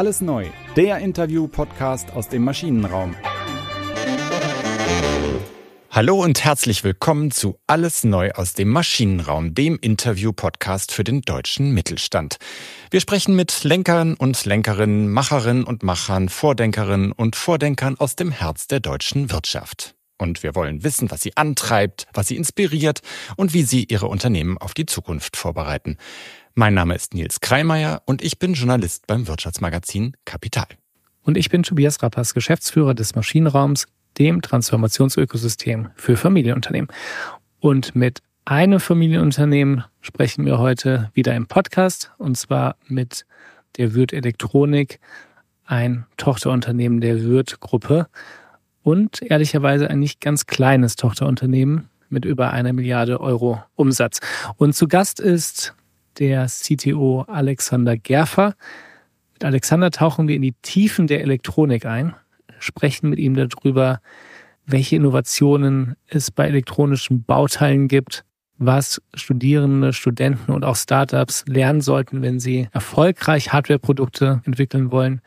Alles neu, der Interview-Podcast aus dem Maschinenraum. Hallo und herzlich willkommen zu Alles neu aus dem Maschinenraum, dem Interview-Podcast für den deutschen Mittelstand. Wir sprechen mit Lenkern und Lenkerinnen, Macherinnen und Machern, Vordenkerinnen und Vordenkern aus dem Herz der deutschen Wirtschaft. Und wir wollen wissen, was sie antreibt, was sie inspiriert und wie sie ihre Unternehmen auf die Zukunft vorbereiten. Mein Name ist Nils Kreimeier und ich bin Journalist beim Wirtschaftsmagazin Kapital. Und ich bin Tobias Rappers, Geschäftsführer des Maschinenraums, dem Transformationsökosystem für Familienunternehmen. Und mit einem Familienunternehmen sprechen wir heute wieder im Podcast und zwar mit der Würth Elektronik, ein Tochterunternehmen der Würth Gruppe und ehrlicherweise ein nicht ganz kleines Tochterunternehmen mit über einer Milliarde Euro Umsatz. Und zu Gast ist der CTO Alexander Gerfer. Mit Alexander tauchen wir in die Tiefen der Elektronik ein, sprechen mit ihm darüber, welche Innovationen es bei elektronischen Bauteilen gibt, was Studierende, Studenten und auch Startups lernen sollten, wenn sie erfolgreich Hardwareprodukte entwickeln wollen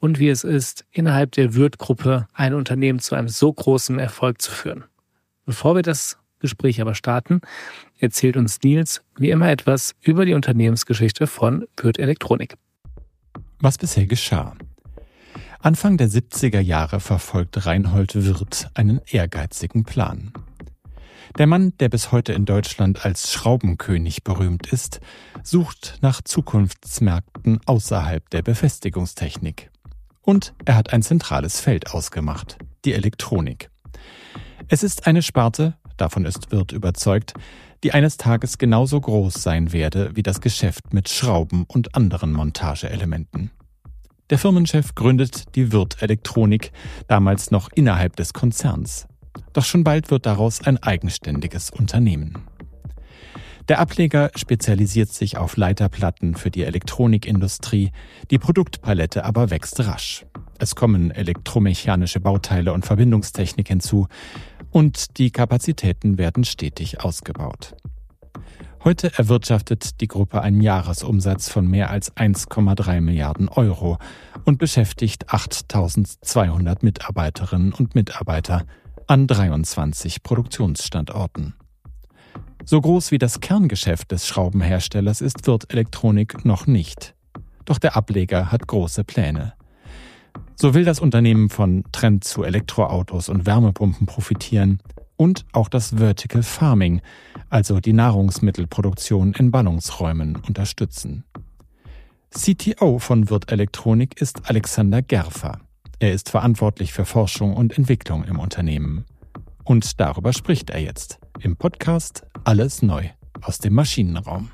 und wie es ist, innerhalb der Würth-Gruppe ein Unternehmen zu einem so großen Erfolg zu führen. Bevor wir das Gespräch aber starten, erzählt uns Nils wie immer etwas über die Unternehmensgeschichte von Würth Elektronik. Was bisher geschah. Anfang der 70er Jahre verfolgt Reinhold Wirth einen ehrgeizigen Plan. Der Mann, der bis heute in Deutschland als Schraubenkönig berühmt ist, sucht nach Zukunftsmärkten außerhalb der Befestigungstechnik. Und er hat ein zentrales Feld ausgemacht, die Elektronik. Es ist eine Sparte, davon ist Wirth überzeugt, die eines Tages genauso groß sein werde wie das Geschäft mit Schrauben und anderen Montageelementen. Der Firmenchef gründet die Wirth Elektronik, damals noch innerhalb des Konzerns. Doch schon bald wird daraus ein eigenständiges Unternehmen. Der Ableger spezialisiert sich auf Leiterplatten für die Elektronikindustrie, die Produktpalette aber wächst rasch. Es kommen elektromechanische Bauteile und Verbindungstechnik hinzu, und die Kapazitäten werden stetig ausgebaut. Heute erwirtschaftet die Gruppe einen Jahresumsatz von mehr als 1,3 Milliarden Euro und beschäftigt 8200 Mitarbeiterinnen und Mitarbeiter an 23 Produktionsstandorten. So groß wie das Kerngeschäft des Schraubenherstellers ist Wirth Elektronik noch nicht. Doch der Ableger hat große Pläne. So will das Unternehmen von Trend zu Elektroautos und Wärmepumpen profitieren und auch das Vertical Farming, also die Nahrungsmittelproduktion in Ballungsräumen, unterstützen. CTO von Wirt Elektronik ist Alexander Gerfer. Er ist verantwortlich für Forschung und Entwicklung im Unternehmen. Und darüber spricht er jetzt im Podcast Alles Neu aus dem Maschinenraum.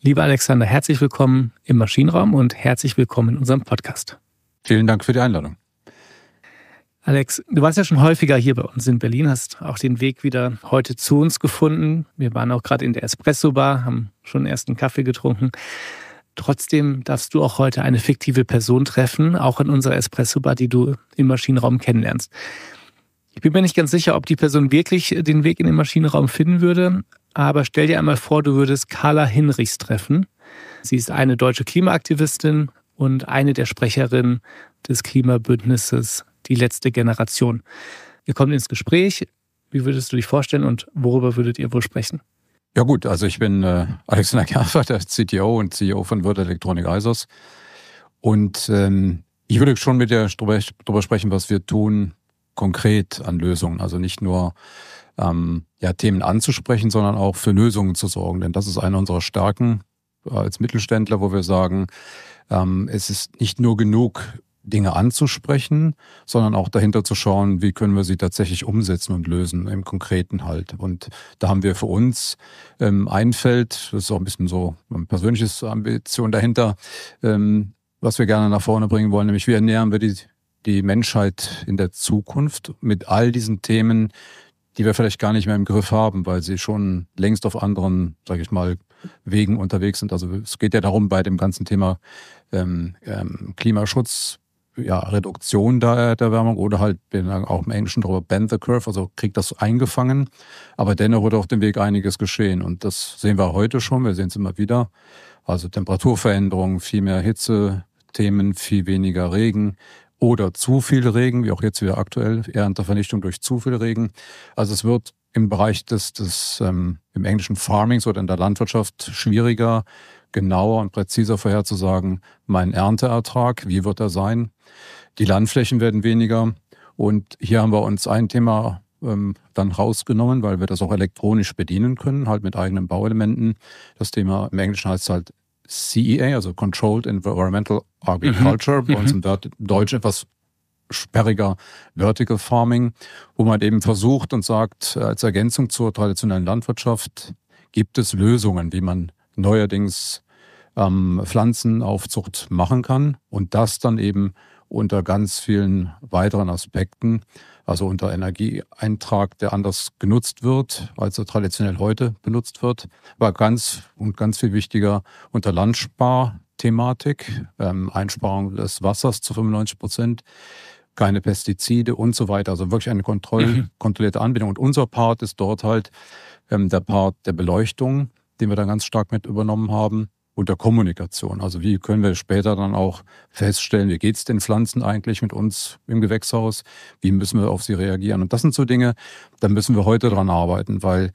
Lieber Alexander, herzlich willkommen im Maschinenraum und herzlich willkommen in unserem Podcast. Vielen Dank für die Einladung. Alex, du warst ja schon häufiger hier bei uns in Berlin, hast auch den Weg wieder heute zu uns gefunden. Wir waren auch gerade in der Espresso-Bar, haben schon erst einen Kaffee getrunken. Trotzdem darfst du auch heute eine fiktive Person treffen, auch in unserer Espresso-Bar, die du im Maschinenraum kennenlernst. Ich bin mir nicht ganz sicher, ob die Person wirklich den Weg in den Maschinenraum finden würde, aber stell dir einmal vor, du würdest Carla Hinrichs treffen. Sie ist eine deutsche Klimaaktivistin, und eine der Sprecherinnen des Klimabündnisses Die letzte Generation. Ihr kommt ins Gespräch. Wie würdest du dich vorstellen und worüber würdet ihr wohl sprechen? Ja gut, also ich bin äh, Alexander Gerfer, der CTO und CEO von Wirt Electronic ISOS. Und ähm, ich würde schon mit dir darüber sprechen, was wir tun konkret an Lösungen. Also nicht nur ähm, ja, Themen anzusprechen, sondern auch für Lösungen zu sorgen. Denn das ist eine unserer Stärken als Mittelständler, wo wir sagen, ähm, es ist nicht nur genug, Dinge anzusprechen, sondern auch dahinter zu schauen, wie können wir sie tatsächlich umsetzen und lösen im Konkreten halt. Und da haben wir für uns ähm, ein Feld, das ist auch ein bisschen so ein persönliches Ambition dahinter, ähm, was wir gerne nach vorne bringen wollen, nämlich wie ernähren wir die, die Menschheit in der Zukunft mit all diesen Themen, die wir vielleicht gar nicht mehr im Griff haben, weil sie schon längst auf anderen, sage ich mal, Wegen unterwegs sind. Also es geht ja darum, bei dem ganzen Thema ähm, ähm, Klimaschutz, ja, Reduktion der, der Erwärmung oder halt, wir sagen auch im Englischen darüber, bend the curve, also kriegt das eingefangen. Aber dennoch wird auf dem Weg einiges geschehen. Und das sehen wir heute schon, wir sehen es immer wieder. Also Temperaturveränderungen, viel mehr Hitze, Themen, viel weniger Regen oder zu viel Regen, wie auch jetzt wieder aktuell, Erntevernichtung durch zu viel Regen. Also es wird im Bereich des, des ähm, im englischen Farmings oder in der Landwirtschaft schwieriger, genauer und präziser vorherzusagen, mein Ernteertrag, wie wird er sein. Die Landflächen werden weniger. Und hier haben wir uns ein Thema ähm, dann rausgenommen, weil wir das auch elektronisch bedienen können, halt mit eigenen Bauelementen. Das Thema im Englischen heißt halt CEA, also Controlled Environmental Agriculture, mhm. bei uns im Deutsch etwas sperriger Vertical Farming, wo man eben versucht und sagt, als Ergänzung zur traditionellen Landwirtschaft gibt es Lösungen, wie man neuerdings ähm, Pflanzenaufzucht machen kann und das dann eben unter ganz vielen weiteren Aspekten, also unter Energieeintrag, der anders genutzt wird, als er traditionell heute benutzt wird, war ganz und ganz viel wichtiger unter Landsparthematik, ähm, Einsparung des Wassers zu 95 Prozent, keine Pestizide und so weiter. Also wirklich eine Kontroll mhm. kontrollierte Anbindung. Und unser Part ist dort halt ähm, der Part der Beleuchtung, den wir da ganz stark mit übernommen haben und der Kommunikation. Also wie können wir später dann auch feststellen, wie geht's den Pflanzen eigentlich mit uns im Gewächshaus? Wie müssen wir auf sie reagieren? Und das sind so Dinge, da müssen wir heute dran arbeiten, weil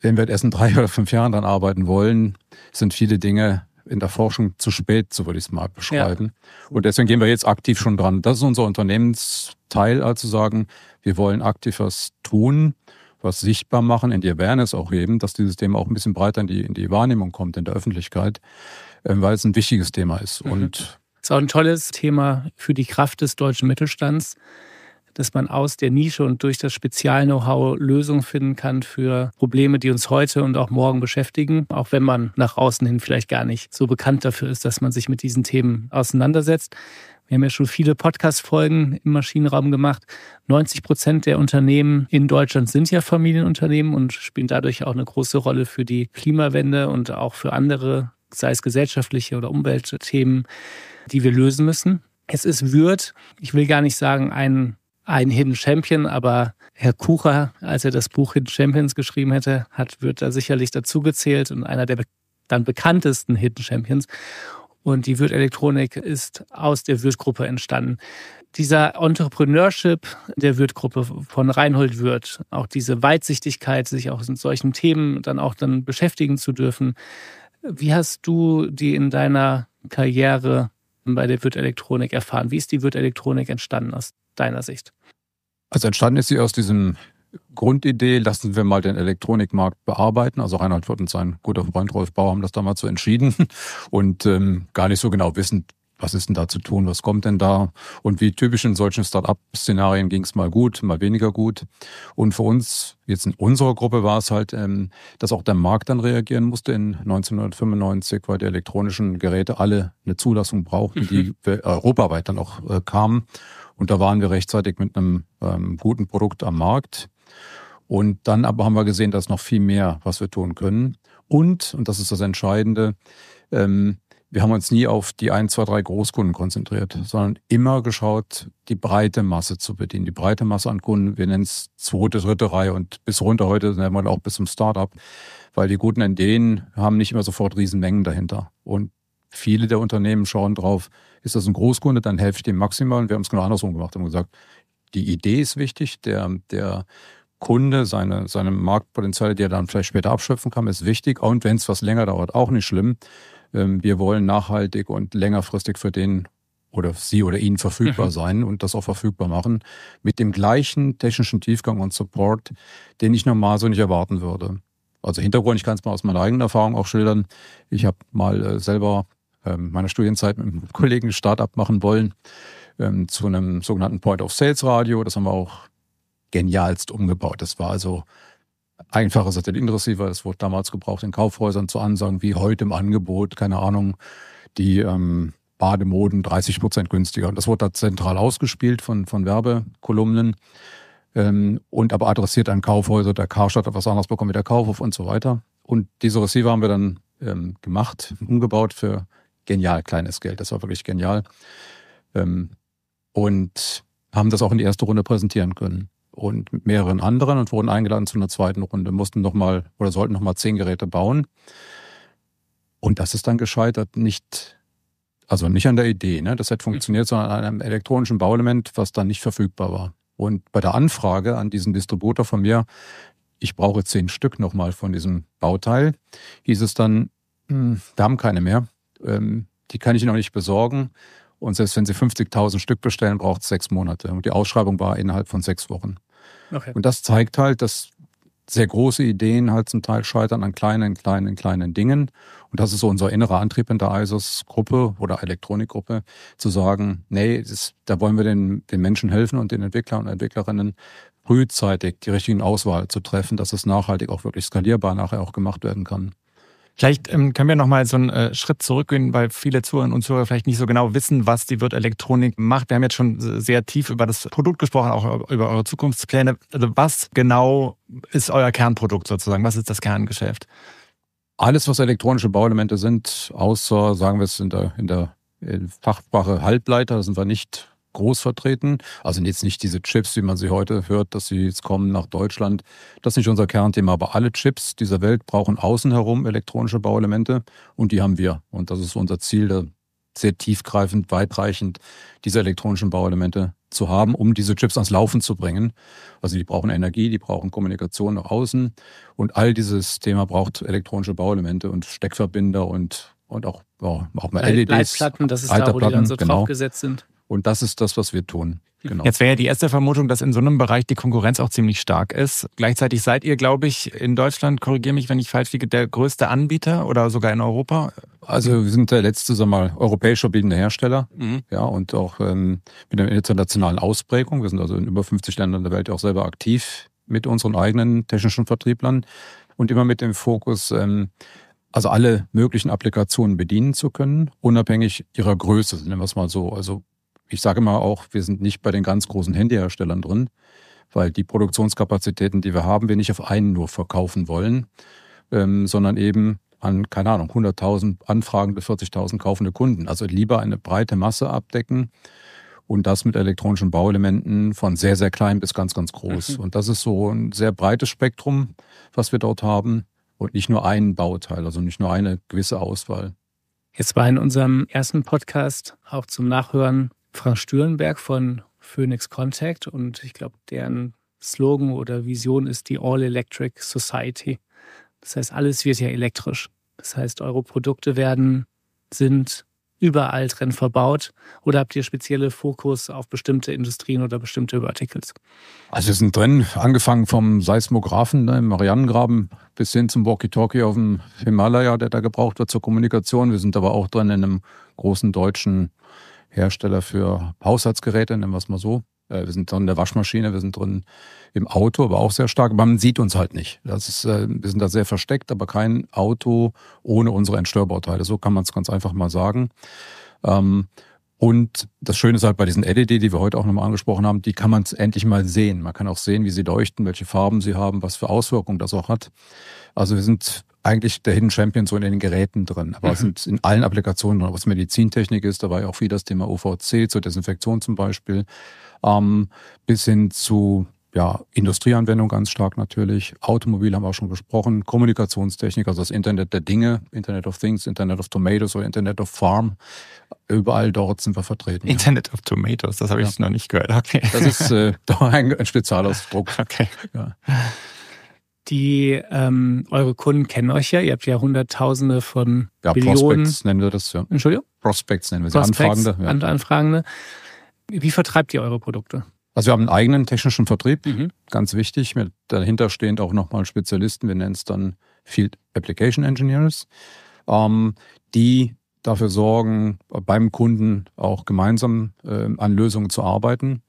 wenn wir erst in drei oder fünf Jahren dran arbeiten wollen, sind viele Dinge in der Forschung zu spät, so würde ich es mal beschreiben. Ja. Und deswegen gehen wir jetzt aktiv schon dran. Das ist unser Unternehmensteil, also sagen, wir wollen aktiv was tun, was sichtbar machen, in die Awareness auch heben, dass dieses Thema auch ein bisschen breiter in die, in die Wahrnehmung kommt in der Öffentlichkeit, ähm, weil es ein wichtiges Thema ist. Mhm. Und ist auch ein tolles Thema für die Kraft des deutschen Mittelstands, dass man aus der Nische und durch das Spezial-Know-how Lösungen finden kann für Probleme, die uns heute und auch morgen beschäftigen, auch wenn man nach außen hin vielleicht gar nicht so bekannt dafür ist, dass man sich mit diesen Themen auseinandersetzt. Wir haben ja schon viele Podcast-Folgen im Maschinenraum gemacht. 90 Prozent der Unternehmen in Deutschland sind ja Familienunternehmen und spielen dadurch auch eine große Rolle für die Klimawende und auch für andere, sei es gesellschaftliche oder Umweltthemen, die wir lösen müssen. Es ist Würth, ich will gar nicht sagen ein, ein Hidden Champion, aber Herr Kucher, als er das Buch Hidden Champions geschrieben hätte, hat Würth da sicherlich dazugezählt und einer der dann bekanntesten Hidden Champions. Und die Wirt Elektronik ist aus der Wirt-Gruppe entstanden. Dieser Entrepreneurship der Wirt-Gruppe von Reinhold Wirt, auch diese Weitsichtigkeit, sich auch mit solchen Themen dann auch dann beschäftigen zu dürfen. Wie hast du die in deiner Karriere bei der Wirt Elektronik erfahren? Wie ist die Wirt Elektronik entstanden aus deiner Sicht? Also entstanden ist sie aus diesem Grundidee, lassen wir mal den Elektronikmarkt bearbeiten. Also Reinhard Wirth und sein guter Freund Rolf Bauer haben das damals so entschieden und ähm, gar nicht so genau wissend, was ist denn da zu tun, was kommt denn da? Und wie typisch in solchen Start-up-Szenarien ging es mal gut, mal weniger gut. Und für uns, jetzt in unserer Gruppe war es halt, ähm, dass auch der Markt dann reagieren musste in 1995, weil die elektronischen Geräte alle eine Zulassung brauchten, die mhm. europaweit dann auch äh, kamen. Und da waren wir rechtzeitig mit einem ähm, guten Produkt am Markt. Und dann aber haben wir gesehen, dass noch viel mehr, was wir tun können. Und, und das ist das Entscheidende, ähm, wir haben uns nie auf die ein, zwei, drei Großkunden konzentriert, sondern immer geschaut, die breite Masse zu bedienen. Die breite Masse an Kunden, wir nennen es zweite, dritte Reihe und bis runter heute nennen wir auch bis zum Startup, weil die guten Ideen haben nicht immer sofort Riesenmengen dahinter. Und viele der Unternehmen schauen drauf, ist das ein Großkunde, dann helfe ich dem maximal. Und wir haben es genau andersrum gemacht, haben gesagt, die Idee ist wichtig, der, der Kunde, seine, seine Marktpotenziale, die er dann vielleicht später abschöpfen kann, ist wichtig. Und wenn es was länger dauert, auch nicht schlimm. Ähm, wir wollen nachhaltig und längerfristig für den oder sie oder ihn verfügbar mhm. sein und das auch verfügbar machen mit dem gleichen technischen Tiefgang und Support, den ich normal so nicht erwarten würde. Also Hintergrund, ich kann es mal aus meiner eigenen Erfahrung auch schildern. Ich habe mal äh, selber ähm, meiner Studienzeit mit einem Kollegen Startup machen wollen ähm, zu einem sogenannten Point of Sales Radio. Das haben wir auch genialst umgebaut. Das war also einfacher Satellitenreceiver. Das wurde damals gebraucht in Kaufhäusern zu Ansagen wie heute im Angebot, keine Ahnung, die ähm, Bademoden 30 Prozent günstiger. Und das wurde da zentral ausgespielt von, von Werbekolumnen ähm, und aber adressiert an Kaufhäuser. Der Karstadt hat was anderes bekommen wie der Kaufhof und so weiter. Und diese Receiver haben wir dann ähm, gemacht, umgebaut für genial kleines Geld. Das war wirklich genial. Ähm, und haben das auch in die erste Runde präsentieren können. Und mit mehreren anderen und wurden eingeladen zu einer zweiten Runde, mussten nochmal oder sollten nochmal zehn Geräte bauen. Und das ist dann gescheitert, nicht also nicht an der Idee, ne? das hätte funktioniert, sondern an einem elektronischen Bauelement, was dann nicht verfügbar war. Und bei der Anfrage an diesen Distributor von mir, ich brauche zehn Stück nochmal von diesem Bauteil, hieß es dann, hm, wir haben keine mehr, ähm, die kann ich noch nicht besorgen. Und selbst wenn Sie 50.000 Stück bestellen, braucht es sechs Monate. Und die Ausschreibung war innerhalb von sechs Wochen. Okay. Und das zeigt halt, dass sehr große Ideen halt zum Teil scheitern an kleinen, kleinen, kleinen Dingen. Und das ist so unser innerer Antrieb in der ISOS-Gruppe oder Elektronikgruppe, zu sagen, nee, das, da wollen wir den, den Menschen helfen und den Entwicklern und Entwicklerinnen frühzeitig die richtigen Auswahl zu treffen, dass es nachhaltig auch wirklich skalierbar nachher auch gemacht werden kann. Vielleicht ähm, können wir nochmal so einen äh, Schritt zurückgehen, weil viele Zuhörerinnen und Zuhörer vielleicht nicht so genau wissen, was die Wirt Elektronik macht. Wir haben jetzt schon sehr tief über das Produkt gesprochen, auch über eure Zukunftspläne. Also was genau ist euer Kernprodukt sozusagen? Was ist das Kerngeschäft? Alles, was elektronische Bauelemente sind, außer, sagen wir es in der, in der Fachsprache Halbleiter, sind wir nicht groß vertreten. Also jetzt nicht diese Chips, wie man sie heute hört, dass sie jetzt kommen nach Deutschland. Das ist nicht unser Kernthema, aber alle Chips dieser Welt brauchen außen herum elektronische Bauelemente und die haben wir. Und das ist unser Ziel, sehr tiefgreifend, weitreichend diese elektronischen Bauelemente zu haben, um diese Chips ans Laufen zu bringen. Also die brauchen Energie, die brauchen Kommunikation nach außen und all dieses Thema braucht elektronische Bauelemente und Steckverbinder und und auch, ja, auch mal LEDs. Leitplatten, das ist da, wo die dann so genau. draufgesetzt sind. Und das ist das, was wir tun. Genau. Jetzt wäre ja die erste Vermutung, dass in so einem Bereich die Konkurrenz auch ziemlich stark ist. Gleichzeitig seid ihr, glaube ich, in Deutschland, korrigiere mich, wenn ich falsch liege, der größte Anbieter oder sogar in Europa? Also wir sind der letzte, sagen wir mal, europäisch verbietende Hersteller. Mhm. Ja, und auch ähm, mit einer internationalen Ausprägung. Wir sind also in über 50 Ländern der Welt auch selber aktiv mit unseren eigenen technischen Vertrieblern und immer mit dem Fokus, ähm, also alle möglichen Applikationen bedienen zu können, unabhängig ihrer Größe, nennen wir es mal so. Also ich sage mal auch, wir sind nicht bei den ganz großen Handyherstellern drin, weil die Produktionskapazitäten, die wir haben, wir nicht auf einen nur verkaufen wollen, ähm, sondern eben an, keine Ahnung, 100.000 Anfragen bis 40.000 kaufende Kunden. Also lieber eine breite Masse abdecken und das mit elektronischen Bauelementen von sehr, sehr klein bis ganz, ganz groß. Mhm. Und das ist so ein sehr breites Spektrum, was wir dort haben und nicht nur ein Bauteil, also nicht nur eine gewisse Auswahl. Jetzt war in unserem ersten Podcast auch zum Nachhören Frank Stürenberg von Phoenix Contact und ich glaube, deren Slogan oder Vision ist die All Electric Society. Das heißt, alles wird ja elektrisch. Das heißt, eure Produkte werden, sind überall drin verbaut oder habt ihr spezielle Fokus auf bestimmte Industrien oder bestimmte Verticals? Also wir sind drin, angefangen vom Seismographen ne, im Marianengraben bis hin zum Walkie-Talkie auf dem Himalaya, der da gebraucht wird zur Kommunikation. Wir sind aber auch drin in einem großen deutschen Hersteller für Haushaltsgeräte, nennen wir es mal so. Äh, wir sind drin in der Waschmaschine, wir sind drin im Auto, aber auch sehr stark. Man sieht uns halt nicht. Das ist, äh, wir sind da sehr versteckt, aber kein Auto ohne unsere Entstörbauteile. So kann man es ganz einfach mal sagen. Ähm, und das Schöne ist halt bei diesen LED, die wir heute auch nochmal angesprochen haben, die kann man endlich mal sehen. Man kann auch sehen, wie sie leuchten, welche Farben sie haben, was für Auswirkungen das auch hat. Also wir sind eigentlich der Hidden Champion so in den Geräten drin. Aber mhm. es sind in allen Applikationen drin, was Medizintechnik ist, da war ja auch viel das Thema UVC zur Desinfektion zum Beispiel, ähm, bis hin zu ja, Industrieanwendung ganz stark natürlich. Automobil haben wir auch schon gesprochen. Kommunikationstechnik, also das Internet der Dinge, Internet of Things, Internet of Tomatoes oder Internet of Farm. Überall dort sind wir vertreten. Internet ja. of Tomatoes, das habe ich ja. noch nicht gehört. Okay. Das ist äh, doch ein, ein Spezialausdruck. Okay. Ja. Die ähm, eure Kunden kennen euch ja. Ihr habt ja Hunderttausende von ja, Billionen. Prospects nennen wir das ja. Entschuldigung. Prospects nennen wir sie. Prospects, Anfragende. Ja. Anfragende. Wie vertreibt ihr eure Produkte? Also wir haben einen eigenen technischen Vertrieb, mhm. ganz wichtig. Mit dahinter stehend auch nochmal Spezialisten. Wir nennen es dann Field Application Engineers, ähm, die dafür sorgen, beim Kunden auch gemeinsam äh, an Lösungen zu arbeiten.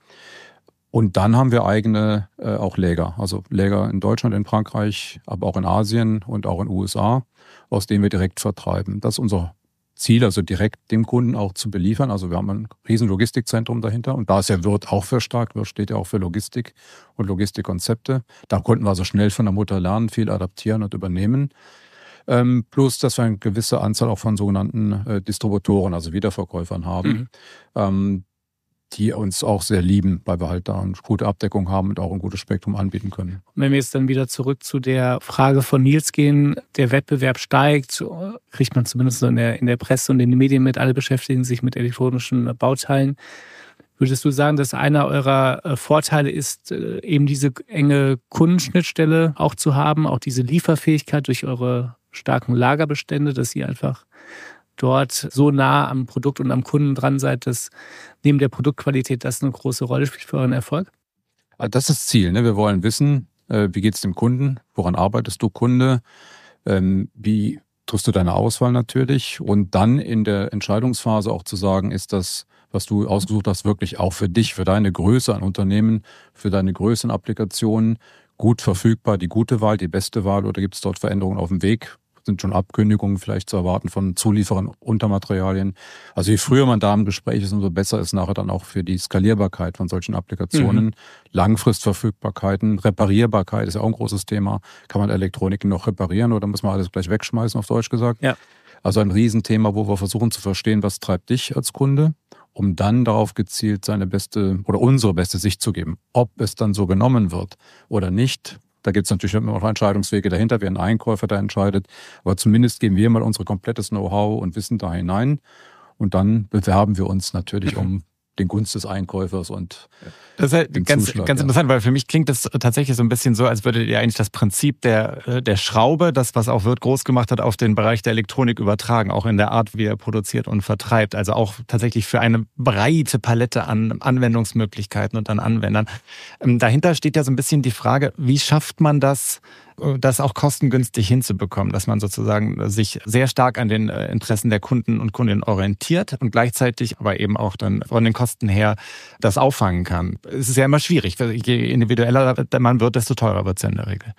Und dann haben wir eigene äh, auch Läger, also Läger in Deutschland, in Frankreich, aber auch in Asien und auch in den USA, aus denen wir direkt vertreiben. Das ist unser Ziel, also direkt dem Kunden auch zu beliefern. Also wir haben ein riesen Logistikzentrum dahinter und da ist ja Wirt auch für stark. Wirt steht ja auch für Logistik und Logistikkonzepte. Da konnten wir also schnell von der Mutter lernen, viel adaptieren und übernehmen. Ähm, plus, dass wir eine gewisse Anzahl auch von sogenannten äh, Distributoren, also Wiederverkäufern haben. Mhm. Ähm, die uns auch sehr lieben, weil wir halt da eine gute Abdeckung haben und auch ein gutes Spektrum anbieten können. Wenn wir jetzt dann wieder zurück zu der Frage von Nils gehen, der Wettbewerb steigt, kriegt man zumindest in der, in der Presse und in den Medien mit, alle beschäftigen sich mit elektronischen Bauteilen. Würdest du sagen, dass einer eurer äh, Vorteile ist, äh, eben diese enge Kundenschnittstelle auch zu haben, auch diese Lieferfähigkeit durch eure starken Lagerbestände, dass ihr einfach dort so nah am Produkt und am Kunden dran seid, dass neben der Produktqualität das eine große Rolle spielt für euren Erfolg? Ah, das ist das Ziel. Ne? Wir wollen wissen, äh, wie geht es dem Kunden, woran arbeitest du Kunde, ähm, wie triffst du deine Auswahl natürlich und dann in der Entscheidungsphase auch zu sagen, ist das, was du ausgesucht hast, wirklich auch für dich, für deine Größe an Unternehmen, für deine Größe an Applikationen gut verfügbar, die gute Wahl, die beste Wahl oder gibt es dort Veränderungen auf dem Weg? Sind schon Abkündigungen vielleicht zu erwarten von Zulieferern unter Materialien. Also je früher man da im Gespräch ist, umso besser ist nachher dann auch für die Skalierbarkeit von solchen Applikationen. Mhm. Langfristverfügbarkeiten, Reparierbarkeit ist ja auch ein großes Thema. Kann man Elektroniken noch reparieren oder muss man alles gleich wegschmeißen, auf Deutsch gesagt? Ja. Also ein Riesenthema, wo wir versuchen zu verstehen, was treibt dich als Kunde, um dann darauf gezielt seine beste oder unsere beste Sicht zu geben. Ob es dann so genommen wird oder nicht, da gibt es natürlich immer noch Entscheidungswege dahinter, wer ein Einkäufer da entscheidet. Aber zumindest geben wir mal unser komplettes Know-how und Wissen da hinein. Und dann bewerben wir uns natürlich um den Gunst des Einkäufers und das ist halt ganz, Zuschlag, ganz interessant, weil für mich klingt das tatsächlich so ein bisschen so, als würdet ihr eigentlich das Prinzip der, äh, der Schraube, das, was auch Wirt groß gemacht hat, auf den Bereich der Elektronik übertragen, auch in der Art, wie er produziert und vertreibt. Also auch tatsächlich für eine breite Palette an Anwendungsmöglichkeiten und an Anwendern. Ähm, dahinter steht ja so ein bisschen die Frage, wie schafft man das, das auch kostengünstig hinzubekommen, dass man sozusagen sich sehr stark an den äh, Interessen der Kunden und Kundinnen orientiert und gleichzeitig aber eben auch dann von den Kosten her das auffangen kann. Es ist ja immer schwierig. Je individueller man wird, desto teurer wird es ja in der Regel.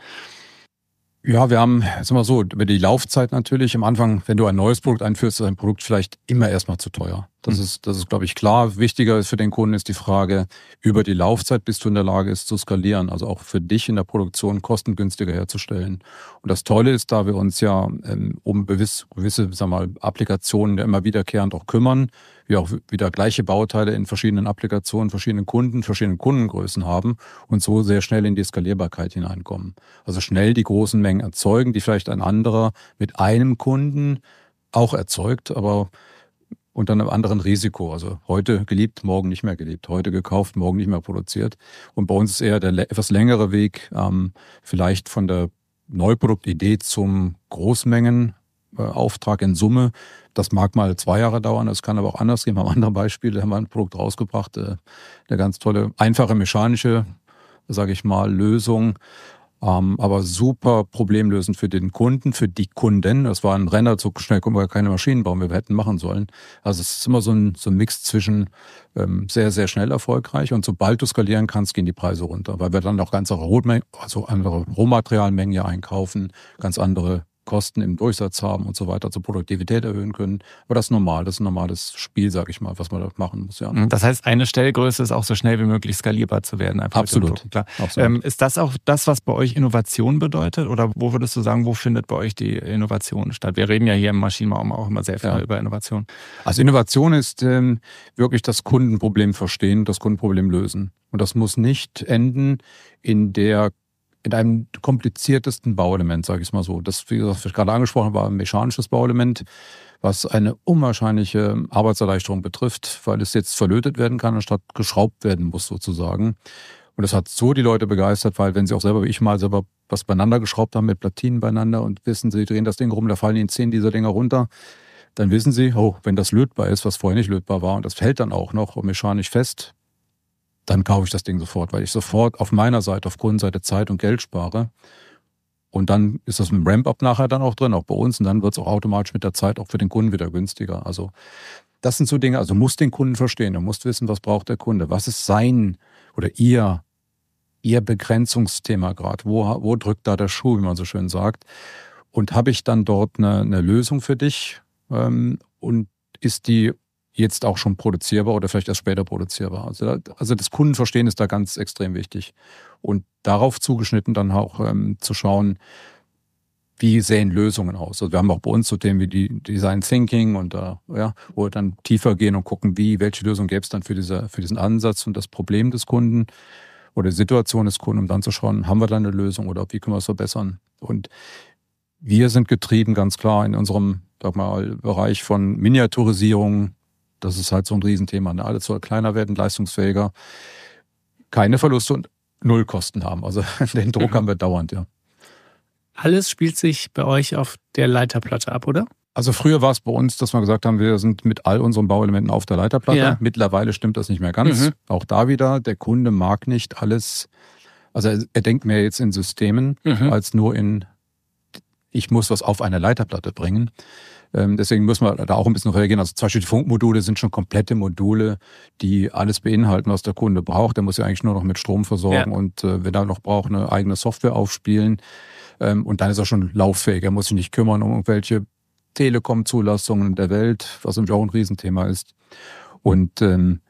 Ja, wir haben, sagen wir so, über die Laufzeit natürlich. Am Anfang, wenn du ein neues Produkt einführst, ist ein Produkt vielleicht immer erstmal zu teuer. Das mhm. ist, das ist, glaube ich, klar. Wichtiger ist für den Kunden ist die Frage, über die Laufzeit bist du in der Lage, es zu skalieren, also auch für dich in der Produktion kostengünstiger herzustellen. Und das Tolle ist, da wir uns ja ähm, um gewisse, gewisse, sagen wir mal, Applikationen ja immer wiederkehrend auch kümmern, wir auch wieder gleiche Bauteile in verschiedenen Applikationen, verschiedenen Kunden, verschiedenen Kundengrößen haben und so sehr schnell in die Skalierbarkeit hineinkommen. Also schnell die großen Mengen erzeugen, die vielleicht ein anderer mit einem Kunden auch erzeugt, aber unter einem anderen Risiko. Also heute geliebt, morgen nicht mehr geliebt. Heute gekauft, morgen nicht mehr produziert. Und bei uns ist eher der etwas längere Weg, ähm, vielleicht von der Neuproduktidee zum Großmengenauftrag in Summe das mag mal zwei Jahre dauern, das kann aber auch anders gehen. Wir haben andere Beispiele, haben wir ein Produkt rausgebracht, äh, eine ganz tolle, einfache mechanische, sage ich mal, Lösung, ähm, aber super problemlösend für den Kunden, für die Kunden. Das war ein Renner, so schnell können wir keine Maschinen bauen, wir hätten machen sollen. Also es ist immer so ein, so ein Mix zwischen ähm, sehr, sehr schnell erfolgreich und sobald du skalieren kannst, gehen die Preise runter, weil wir dann auch ganz andere, also andere Rohmaterialmengen ja einkaufen, ganz andere Kosten im Durchsatz haben und so weiter, zur Produktivität erhöhen können. Aber das ist normal, das ist ein normales Spiel, sage ich mal, was man da machen muss. Ja. Mhm. Das heißt, eine Stellgröße ist auch so schnell wie möglich skalierbar zu werden. Absolut. Klar. Absolut. Ähm, ist das auch das, was bei euch Innovation bedeutet? Oder wo würdest du sagen, wo findet bei euch die Innovation statt? Wir reden ja hier im Maschinenraum auch immer sehr viel ja. über Innovation. Also Innovation ist ähm, wirklich das Kundenproblem verstehen, das Kundenproblem lösen. Und das muss nicht enden in der in einem kompliziertesten Bauelement, sage ich mal so. Das, wie gesagt, was ich gerade angesprochen habe, war ein mechanisches Bauelement, was eine unwahrscheinliche Arbeitserleichterung betrifft, weil es jetzt verlötet werden kann, anstatt geschraubt werden muss sozusagen. Und das hat so die Leute begeistert, weil wenn sie auch selber, wie ich mal, selber was beieinander geschraubt haben mit Platinen beieinander und wissen, sie drehen das Ding rum, da fallen ihnen zehn dieser Dinger runter, dann wissen sie, oh, wenn das lötbar ist, was vorher nicht lötbar war, und das fällt dann auch noch mechanisch fest, dann kaufe ich das Ding sofort, weil ich sofort auf meiner Seite, auf Kundenseite Zeit und Geld spare. Und dann ist das mit dem Ramp-up nachher dann auch drin, auch bei uns. Und dann wird es auch automatisch mit der Zeit auch für den Kunden wieder günstiger. Also das sind so Dinge, also muss den Kunden verstehen. Du musst wissen, was braucht der Kunde. Was ist sein oder ihr, ihr Begrenzungsthema gerade? Wo, wo drückt da der Schuh, wie man so schön sagt? Und habe ich dann dort eine, eine Lösung für dich? Ähm, und ist die jetzt auch schon produzierbar oder vielleicht erst später produzierbar. Also, also das Kundenverstehen ist da ganz extrem wichtig. Und darauf zugeschnitten dann auch ähm, zu schauen, wie sehen Lösungen aus? Also wir haben auch bei uns so Themen wie die Design Thinking und da, äh, ja, wo wir dann tiefer gehen und gucken, wie, welche Lösung gäbe es dann für, diese, für diesen Ansatz und das Problem des Kunden oder Situation des Kunden, um dann zu schauen, haben wir da eine Lösung oder wie können wir es verbessern? Und wir sind getrieben ganz klar in unserem, sag mal, Bereich von Miniaturisierung. Das ist halt so ein Riesenthema. Ne? Alles soll kleiner werden, leistungsfähiger, keine Verluste und Nullkosten haben. Also den Druck mhm. haben wir dauernd, ja. Alles spielt sich bei euch auf der Leiterplatte ab, oder? Also früher war es bei uns, dass wir gesagt haben, wir sind mit all unseren Bauelementen auf der Leiterplatte. Ja. Mittlerweile stimmt das nicht mehr ganz. Mhm. Auch da wieder, der Kunde mag nicht alles. Also er, er denkt mehr jetzt in Systemen mhm. als nur in, ich muss was auf eine Leiterplatte bringen. Ähm, deswegen müssen wir da auch ein bisschen reagieren. Also zum Beispiel die Funkmodule sind schon komplette Module, die alles beinhalten, was der Kunde braucht. Der muss ja eigentlich nur noch mit Strom versorgen ja. und äh, wenn er noch braucht, eine eigene Software aufspielen. Ähm, und dann ist er schon lauffähig. Er muss sich nicht kümmern um irgendwelche Telekom-Zulassungen der Welt, was natürlich auch ein Riesenthema ist. Und ähm,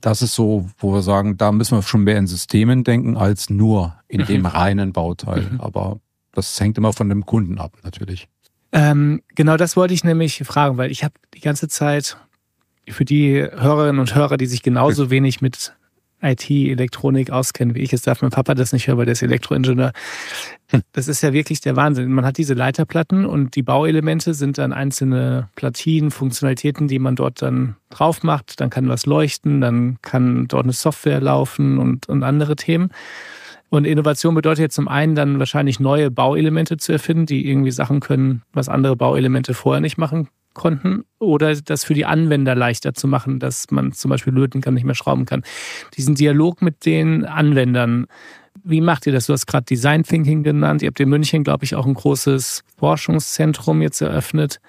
das ist so, wo wir sagen, da müssen wir schon mehr in Systemen denken, als nur in dem mhm. reinen Bauteil. Mhm. Aber das hängt immer von dem Kunden ab, natürlich. Ähm, genau das wollte ich nämlich fragen, weil ich habe die ganze Zeit für die Hörerinnen und Hörer, die sich genauso wenig mit IT, Elektronik auskennen wie ich. Jetzt darf mein Papa das nicht hören, weil der ist Elektroingenieur. Hm. Das ist ja wirklich der Wahnsinn. Man hat diese Leiterplatten und die Bauelemente sind dann einzelne Platinen, Funktionalitäten, die man dort dann drauf macht. Dann kann was leuchten, dann kann dort eine Software laufen und, und andere Themen. Und Innovation bedeutet jetzt zum einen dann wahrscheinlich neue Bauelemente zu erfinden, die irgendwie Sachen können, was andere Bauelemente vorher nicht machen konnten oder das für die Anwender leichter zu machen, dass man zum Beispiel löten kann, nicht mehr schrauben kann. Diesen Dialog mit den Anwendern, wie macht ihr das? Du hast gerade Design Thinking genannt. Ihr habt in München, glaube ich, auch ein großes Forschungszentrum jetzt eröffnet.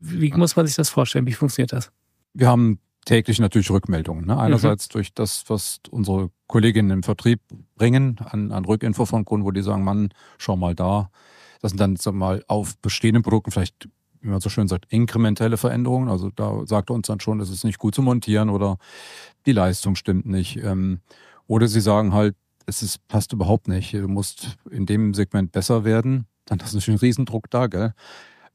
Wie muss man sich das vorstellen? Wie funktioniert das? Wir haben täglich natürlich Rückmeldungen. Ne? Einerseits mhm. durch das, was unsere Kolleginnen im Vertrieb bringen, an, an Rückinfo von Kunden, wo die sagen, Mann, schau mal da. Das sind dann sag mal auf bestehenden Produkten vielleicht wie man so schön sagt, inkrementelle Veränderungen. Also da sagt er uns dann schon, es ist nicht gut zu montieren oder die Leistung stimmt nicht. Ähm, oder sie sagen halt, es ist, passt überhaupt nicht. Du musst in dem Segment besser werden. Dann hast du natürlich einen Riesendruck da, gell?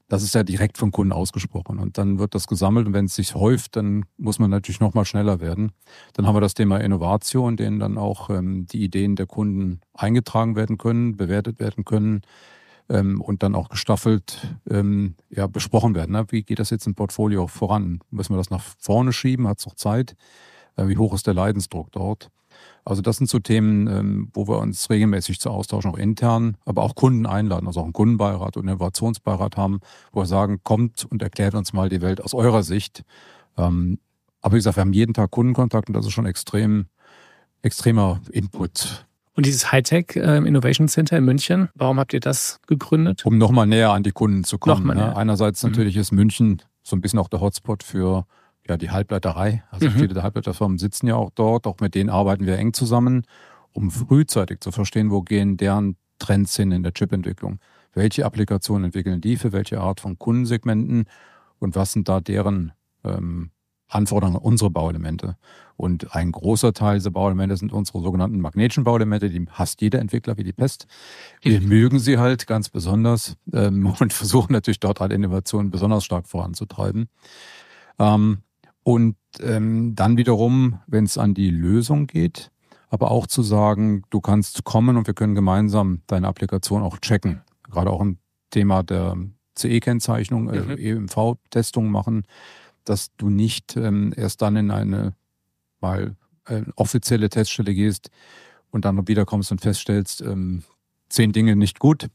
Das ist ja direkt vom Kunden ausgesprochen. Und dann wird das gesammelt und wenn es sich häuft, dann muss man natürlich nochmal schneller werden. Dann haben wir das Thema Innovation, in denen dann auch ähm, die Ideen der Kunden eingetragen werden können, bewertet werden können ähm, und dann auch gestaffelt ähm, ja, besprochen werden. Ne? Wie geht das jetzt im Portfolio voran? Müssen wir das nach vorne schieben? Hat es noch Zeit? Äh, wie hoch ist der Leidensdruck dort? Also das sind so Themen, ähm, wo wir uns regelmäßig zu austauschen, auch intern, aber auch Kunden einladen, also auch einen Kundenbeirat und einen Innovationsbeirat haben, wo wir sagen, kommt und erklärt uns mal die Welt aus eurer Sicht. Ähm, aber wie gesagt, wir haben jeden Tag Kundenkontakt und das ist schon extrem, extremer Input. Und dieses Hightech ähm, Innovation Center in München, warum habt ihr das gegründet? Um nochmal näher an die Kunden zu kommen. Ne? Einerseits mhm. natürlich ist München so ein bisschen auch der Hotspot für ja, die Halbleiterei. Also mhm. viele der Halbleiterfirmen sitzen ja auch dort. Auch mit denen arbeiten wir eng zusammen, um frühzeitig zu verstehen, wo gehen deren Trends hin in der Chipentwicklung. Welche Applikationen entwickeln die für welche Art von Kundensegmenten und was sind da deren ähm, Anforderungen an unsere Bauelemente. Und ein großer Teil dieser Bauelemente sind unsere sogenannten magnetischen Bauelemente, die hasst jeder Entwickler wie die Pest. Wir mögen sie halt ganz besonders ähm, und versuchen natürlich dort halt Innovationen besonders stark voranzutreiben. Ähm, und ähm, dann wiederum, wenn es an die Lösung geht, aber auch zu sagen, du kannst kommen und wir können gemeinsam deine Applikation auch checken. Gerade auch ein Thema der CE-Kennzeichnung, äh, mhm. EMV-Testung machen dass du nicht ähm, erst dann in eine mal äh, offizielle Teststelle gehst und dann wiederkommst und feststellst, ähm, zehn Dinge nicht gut,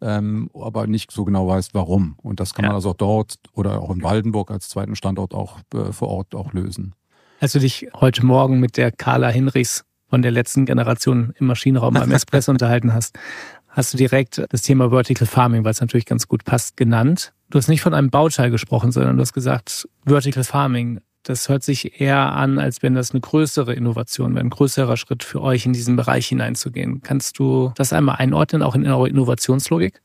ähm, aber nicht so genau weißt, warum. Und das kann ja. man also dort oder auch in Waldenburg als zweiten Standort auch äh, vor Ort auch lösen. Als du dich heute Morgen mit der Carla Hinrichs von der letzten Generation im Maschinenraum beim Espresso unterhalten hast, hast du direkt das Thema Vertical Farming, weil es natürlich ganz gut passt, genannt. Du hast nicht von einem Bauteil gesprochen, sondern du hast gesagt Vertical Farming. Das hört sich eher an, als wenn das eine größere Innovation wäre, ein größerer Schritt für euch in diesen Bereich hineinzugehen. Kannst du das einmal einordnen, auch in eurer Innovationslogik?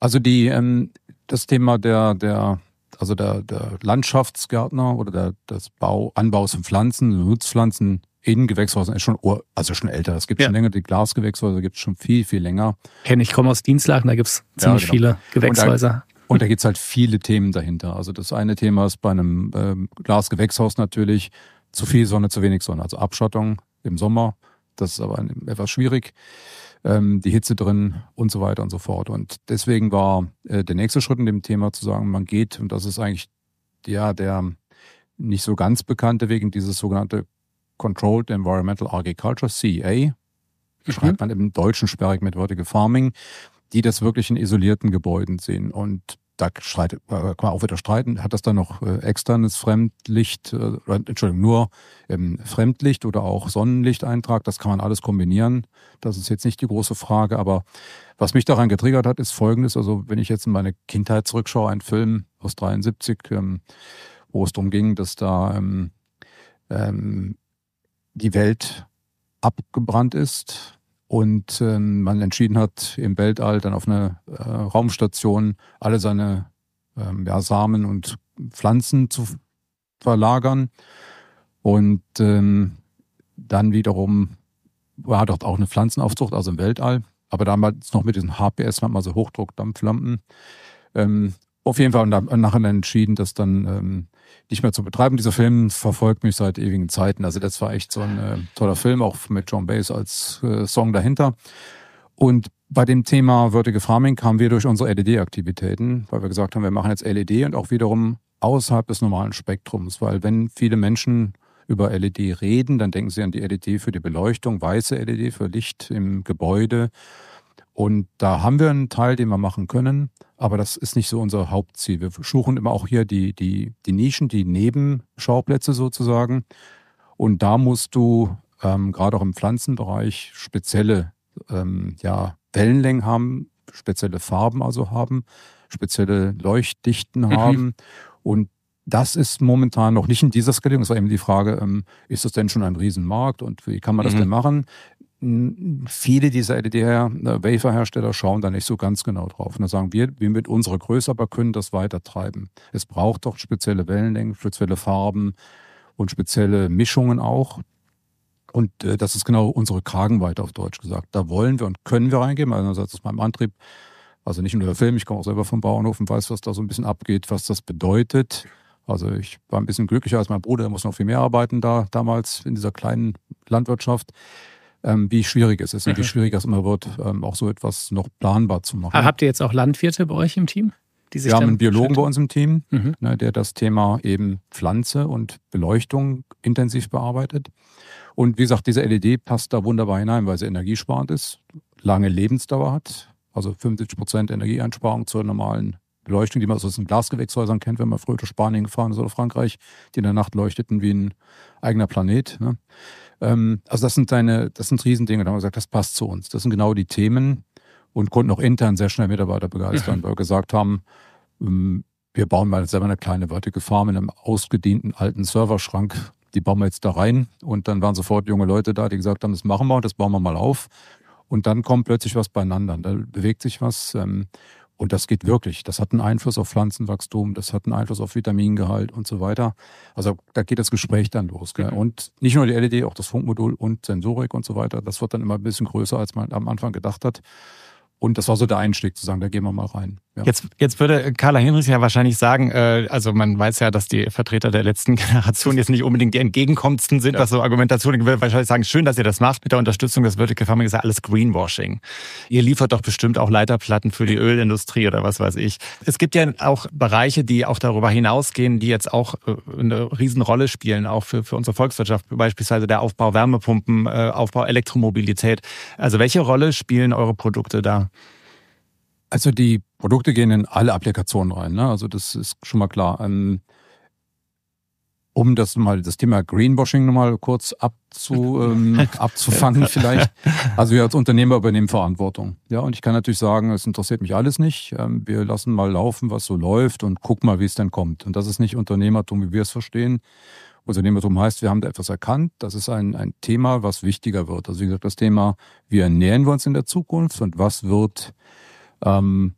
Also die, ähm, das Thema der, der, also der, der Landschaftsgärtner oder der, des Bau, Anbaus von Pflanzen, Nutzpflanzen in Gewächshäusern ist schon, also schon älter. Es gibt ja. schon länger, die Glasgewächshäuser gibt es schon viel, viel länger. Kenne ich, komme aus Dienstlagen, da gibt es ziemlich ja, genau. viele Gewächshäuser. Und da gibt's halt viele Themen dahinter. Also das eine Thema ist bei einem ähm, Glasgewächshaus natürlich zu viel Sonne, zu wenig Sonne. Also Abschattung im Sommer, das ist aber etwas schwierig. Ähm, die Hitze drin und so weiter und so fort. Und deswegen war äh, der nächste Schritt in dem Thema zu sagen, man geht, und das ist eigentlich ja der nicht so ganz bekannte wegen dieses sogenannte Controlled Environmental Agriculture, CEA, mhm. schreibt man im Deutschen sperrig mit Vertical Farming die das wirklich in isolierten Gebäuden sehen. Und da streitet, äh, kann man auch wieder streiten, hat das dann noch äh, externes Fremdlicht, äh, Entschuldigung, nur ähm, Fremdlicht oder auch Sonnenlichteintrag, das kann man alles kombinieren. Das ist jetzt nicht die große Frage, aber was mich daran getriggert hat, ist folgendes, also wenn ich jetzt in meine Kindheit zurückschaue, ein Film aus 73, ähm, wo es darum ging, dass da ähm, ähm, die Welt abgebrannt ist, und ähm, man entschieden hat, im Weltall dann auf eine äh, Raumstation alle seine ähm, ja, Samen und Pflanzen zu verlagern. Und ähm, dann wiederum war dort auch eine Pflanzenaufzucht, also im Weltall. Aber damals noch mit diesen HPS, also Hochdruckdampflampen. Ähm, auf jeden Fall und dann nachher entschieden, dass dann ähm, nicht mehr zu betreiben. Dieser Film verfolgt mich seit ewigen Zeiten. Also das war echt so ein äh, toller Film, auch mit John Bass als äh, Song dahinter. Und bei dem Thema Vertical Farming kamen wir durch unsere LED-Aktivitäten, weil wir gesagt haben, wir machen jetzt LED und auch wiederum außerhalb des normalen Spektrums, weil wenn viele Menschen über LED reden, dann denken sie an die LED für die Beleuchtung, weiße LED für Licht im Gebäude. Und da haben wir einen Teil, den wir machen können. Aber das ist nicht so unser Hauptziel. Wir suchen immer auch hier die, die, die Nischen, die Nebenschauplätze sozusagen. Und da musst du ähm, gerade auch im Pflanzenbereich spezielle ähm, ja, Wellenlängen haben, spezielle Farben also haben, spezielle Leuchtdichten mhm. haben. Und das ist momentan noch nicht in dieser Skalierung. Es war eben die Frage, ähm, ist das denn schon ein Riesenmarkt und wie kann man das mhm. denn machen? Viele dieser LDR-Wafer-Hersteller schauen da nicht so ganz genau drauf. Und da sagen wir, wir mit unserer Größe aber können das weiter treiben. Es braucht doch spezielle Wellenlängen, spezielle Farben und spezielle Mischungen auch. Und äh, das ist genau unsere Kragenweite auf Deutsch gesagt. Da wollen wir und können wir reingehen. Einerseits aus meinem Antrieb, also nicht nur der Film, ich komme auch selber vom Bauernhof und weiß, was da so ein bisschen abgeht, was das bedeutet. Also ich war ein bisschen glücklicher als mein Bruder, der muss noch viel mehr arbeiten da damals in dieser kleinen Landwirtschaft ähm, wie schwierig es ist und wie mhm. schwierig es immer wird, ähm, auch so etwas noch planbar zu machen. Habt ihr jetzt auch Landwirte bei euch im Team? Wir haben einen Biologen bei uns im Team, mhm. ne, der das Thema eben Pflanze und Beleuchtung intensiv bearbeitet. Und wie gesagt, diese LED passt da wunderbar hinein, weil sie energiesparend ist, lange Lebensdauer hat, also 75 Prozent Energieeinsparung zur normalen Beleuchtung, die man aus den Glasgewächshäusern kennt, wenn man früher durch Spanien gefahren ist oder Frankreich, die in der Nacht leuchteten wie ein eigener Planet. Ne? Ähm, also das sind deine, das sind Riesendinge. Da haben wir gesagt, das passt zu uns. Das sind genau die Themen und konnten auch intern sehr schnell Mitarbeiter begeistern, mhm. weil wir gesagt haben, ähm, wir bauen mal selber eine kleine Vertical Farm in einem ausgedienten alten Serverschrank. Die bauen wir jetzt da rein. Und dann waren sofort junge Leute da, die gesagt haben, das machen wir, das bauen wir mal auf. Und dann kommt plötzlich was beieinander. Da bewegt sich was. Ähm, und das geht wirklich. Das hat einen Einfluss auf Pflanzenwachstum, das hat einen Einfluss auf Vitamingehalt und so weiter. Also da geht das Gespräch dann los. Gell? Mhm. Und nicht nur die LED, auch das Funkmodul und Sensorik und so weiter. Das wird dann immer ein bisschen größer, als man am Anfang gedacht hat. Und das war so der Einstieg, zu sagen, da gehen wir mal rein. Ja. Jetzt, jetzt würde Carla Hinrichs ja wahrscheinlich sagen, äh, also man weiß ja, dass die Vertreter der letzten Generation jetzt nicht unbedingt die entgegenkommendsten sind, ja. was so Argumentationen, ich würde wahrscheinlich sagen, schön, dass ihr das macht mit der Unterstützung des Vertical Farming, ist ja alles Greenwashing. Ihr liefert doch bestimmt auch Leiterplatten für die Ölindustrie oder was weiß ich. Es gibt ja auch Bereiche, die auch darüber hinausgehen, die jetzt auch äh, eine Riesenrolle spielen, auch für, für unsere Volkswirtschaft, beispielsweise der Aufbau Wärmepumpen, äh, Aufbau Elektromobilität. Also welche Rolle spielen eure Produkte da? Also die Produkte gehen in alle Applikationen rein, ne? Also das ist schon mal klar. Ähm, um das mal das Thema Greenwashing nochmal kurz abzu, ähm, abzufangen vielleicht. Also wir als Unternehmer übernehmen Verantwortung. Ja, und ich kann natürlich sagen, es interessiert mich alles nicht. Ähm, wir lassen mal laufen, was so läuft und gucken mal, wie es denn kommt. Und das ist nicht Unternehmertum, wie wir es verstehen. Unternehmertum heißt, wir haben da etwas erkannt. Das ist ein, ein Thema, was wichtiger wird. Also wie gesagt, das Thema, wie ernähren wir uns in der Zukunft und was wird ähm,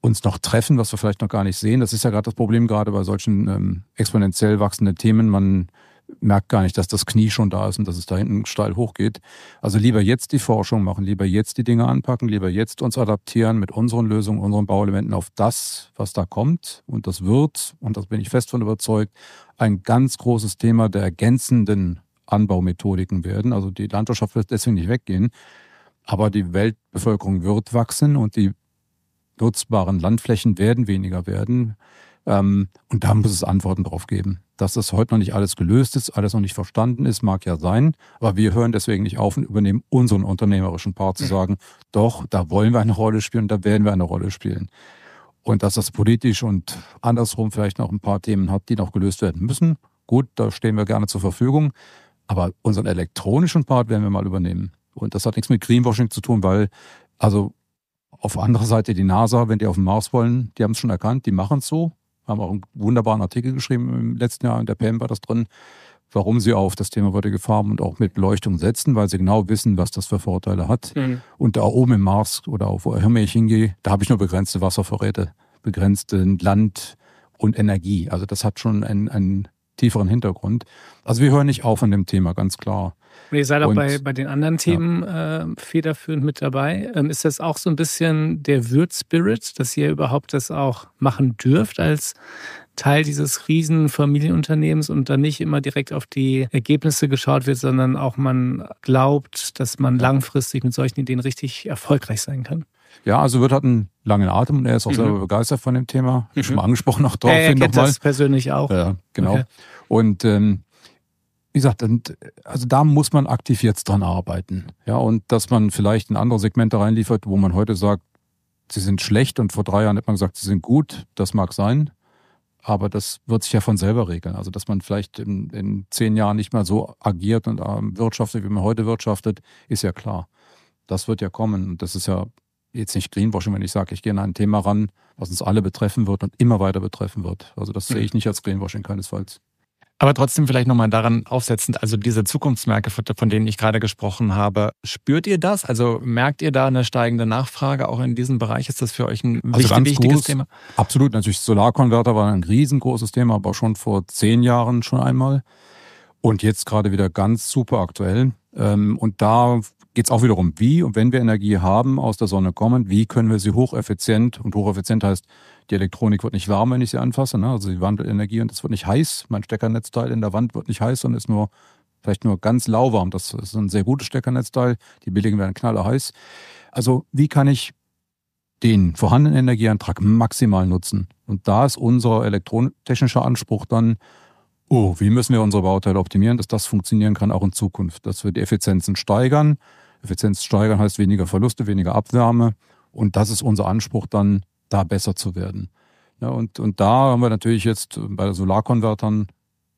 uns noch treffen, was wir vielleicht noch gar nicht sehen. Das ist ja gerade das Problem gerade bei solchen ähm, exponentiell wachsenden Themen. Man merkt gar nicht, dass das Knie schon da ist und dass es da hinten steil hochgeht. Also lieber jetzt die Forschung machen, lieber jetzt die Dinge anpacken, lieber jetzt uns adaptieren mit unseren Lösungen, unseren Bauelementen auf das, was da kommt. Und das wird, und das bin ich fest von überzeugt, ein ganz großes Thema der ergänzenden Anbaumethodiken werden. Also die Landwirtschaft wird deswegen nicht weggehen, aber die Weltbevölkerung wird wachsen und die nutzbaren Landflächen werden weniger werden. Ähm, und da muss es Antworten drauf geben. Dass das heute noch nicht alles gelöst ist, alles noch nicht verstanden ist, mag ja sein. Aber wir hören deswegen nicht auf und übernehmen unseren unternehmerischen Part zu sagen, doch, da wollen wir eine Rolle spielen, da werden wir eine Rolle spielen. Und dass das politisch und andersrum vielleicht noch ein paar Themen hat, die noch gelöst werden müssen. Gut, da stehen wir gerne zur Verfügung. Aber unseren elektronischen Part werden wir mal übernehmen. Und das hat nichts mit Greenwashing zu tun, weil, also auf anderer Seite die NASA, wenn die auf den Mars wollen, die haben es schon erkannt, die machen es so. Haben auch einen wunderbaren Artikel geschrieben im letzten Jahr, in der PM war das drin, warum sie auf das Thema würdige Farben und auch mit Beleuchtung setzen, weil sie genau wissen, was das für Vorteile hat. Mhm. Und da oben im Mars oder auch wo immer ich hingehe, da habe ich nur begrenzte Wasservorräte, begrenzte Land und Energie. Also das hat schon einen, einen tieferen Hintergrund. Also wir hören nicht auf an dem Thema, ganz klar. Und ihr seid auch bei, bei den anderen Themen ja. äh, federführend mit dabei. Ähm, ist das auch so ein bisschen der Wirt-Spirit, dass ihr überhaupt das auch machen dürft als Teil dieses riesen Familienunternehmens und dann nicht immer direkt auf die Ergebnisse geschaut wird, sondern auch man glaubt, dass man langfristig mit solchen Ideen richtig erfolgreich sein kann? Ja, also Wirt hat einen langen Atem und er ist auch mhm. selber begeistert von dem Thema. Mhm. Schon mal angesprochen auch drauf. Er kennt das persönlich auch. Ja, genau. Okay. Und ähm, wie gesagt, also da muss man aktiv jetzt dran arbeiten. Ja, und dass man vielleicht in andere Segmente reinliefert, wo man heute sagt, sie sind schlecht und vor drei Jahren hat man gesagt, sie sind gut, das mag sein. Aber das wird sich ja von selber regeln. Also, dass man vielleicht in, in zehn Jahren nicht mehr so agiert und ähm, wirtschaftet, wie man heute wirtschaftet, ist ja klar. Das wird ja kommen. Und das ist ja jetzt nicht Greenwashing, wenn ich sage, ich gehe an ein Thema ran, was uns alle betreffen wird und immer weiter betreffen wird. Also das sehe mhm. ich nicht als Greenwashing keinesfalls. Aber trotzdem vielleicht nochmal daran aufsetzend, also diese Zukunftsmärkte, von denen ich gerade gesprochen habe, spürt ihr das? Also merkt ihr da eine steigende Nachfrage auch in diesem Bereich? Ist das für euch ein also wichtig, wichtiges groß, Thema? Absolut, natürlich Solarkonverter war ein riesengroßes Thema, aber schon vor zehn Jahren schon einmal. Und jetzt gerade wieder ganz super aktuell. Ähm, und da geht es auch wiederum, wie und wenn wir Energie haben, aus der Sonne kommen, wie können wir sie hocheffizient, und hocheffizient heißt, die Elektronik wird nicht warm, wenn ich sie anfasse, ne? also sie wandelt Energie und es wird nicht heiß. Mein Steckernetzteil in der Wand wird nicht heiß, sondern ist nur vielleicht nur ganz lauwarm. Das ist ein sehr gutes Steckernetzteil. Die billigen werden knallerheiß. Also wie kann ich den vorhandenen Energieantrag maximal nutzen? Und da ist unser elektrotechnischer Anspruch dann, oh, wie müssen wir unsere Bauteile optimieren, dass das funktionieren kann auch in Zukunft, dass wir die Effizienzen steigern, Effizienz steigern heißt weniger Verluste, weniger Abwärme. Und das ist unser Anspruch dann, da besser zu werden. Ja, und, und da haben wir natürlich jetzt bei Solarkonvertern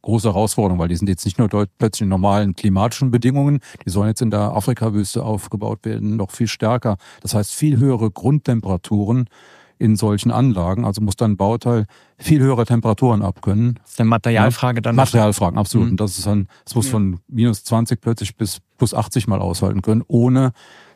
große Herausforderungen, weil die sind jetzt nicht nur plötzlich in normalen klimatischen Bedingungen, die sollen jetzt in der Afrikawüste aufgebaut werden, noch viel stärker. Das heißt, viel höhere Grundtemperaturen in solchen Anlagen. Also muss dann ein Bauteil viel höhere Temperaturen abkönnen. Das ist eine Materialfrage dann. Materialfragen, absolut. Mhm. Und das ist dann, es muss von minus 20 plötzlich bis plus 80 mal aushalten können, ohne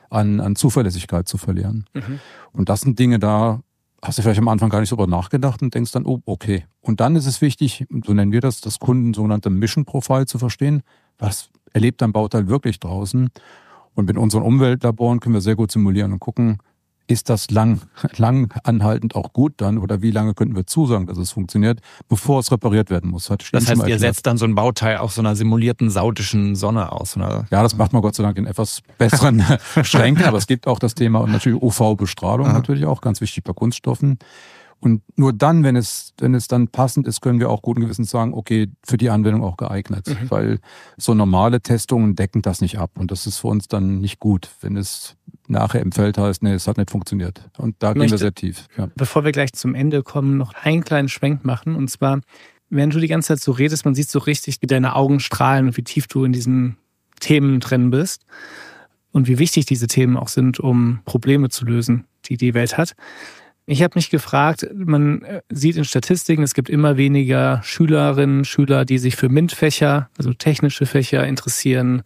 an, an Zuverlässigkeit zu verlieren. Mhm. Und das sind Dinge, da hast du vielleicht am Anfang gar nicht so darüber nachgedacht und denkst dann, oh, okay. Und dann ist es wichtig, so nennen wir das, das Kunden sogenannte Mission Profile zu verstehen. Was erlebt ein Bauteil wirklich draußen? Und mit unseren Umweltlaboren können wir sehr gut simulieren und gucken, ist das lang, lang anhaltend auch gut dann oder wie lange könnten wir zusagen, dass es funktioniert, bevor es repariert werden muss? Hat das heißt, ihr setzt dann so ein Bauteil auf so einer simulierten saudischen Sonne aus? Oder? Ja, das macht man Gott sei Dank in etwas besseren Schränken, aber es gibt auch das Thema und natürlich UV-Bestrahlung natürlich auch, ganz wichtig bei Kunststoffen. Und nur dann, wenn es, wenn es dann passend ist, können wir auch guten Gewissens sagen, okay, für die Anwendung auch geeignet. Mhm. Weil so normale Testungen decken das nicht ab. Und das ist für uns dann nicht gut, wenn es nachher im Feld heißt, nee, es hat nicht funktioniert. Und da gehen wir sehr tief. Ja. Bevor wir gleich zum Ende kommen, noch einen kleinen Schwenk machen. Und zwar, wenn du die ganze Zeit so redest, man sieht so richtig, wie deine Augen strahlen und wie tief du in diesen Themen drin bist. Und wie wichtig diese Themen auch sind, um Probleme zu lösen, die die Welt hat. Ich habe mich gefragt, man äh, sieht in Statistiken, es gibt immer weniger Schülerinnen, Schüler, die sich für MINT-Fächer, also technische Fächer interessieren.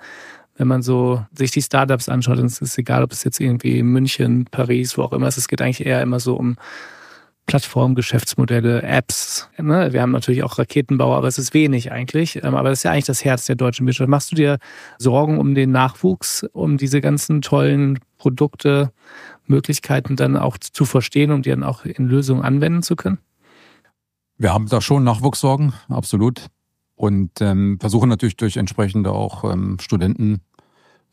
Wenn man so sich die Startups anschaut, ist es egal, ob es jetzt irgendwie München, Paris, wo auch immer ist, es geht eigentlich eher immer so um Plattformen, Geschäftsmodelle, Apps. Ne? Wir haben natürlich auch Raketenbauer, aber es ist wenig eigentlich. Ähm, aber das ist ja eigentlich das Herz der deutschen Wirtschaft. Machst du dir Sorgen um den Nachwuchs, um diese ganzen tollen Produkte, Möglichkeiten dann auch zu verstehen, um die dann auch in Lösungen anwenden zu können? Wir haben da schon Nachwuchssorgen, absolut. Und ähm, versuchen natürlich durch entsprechende auch ähm, Studenten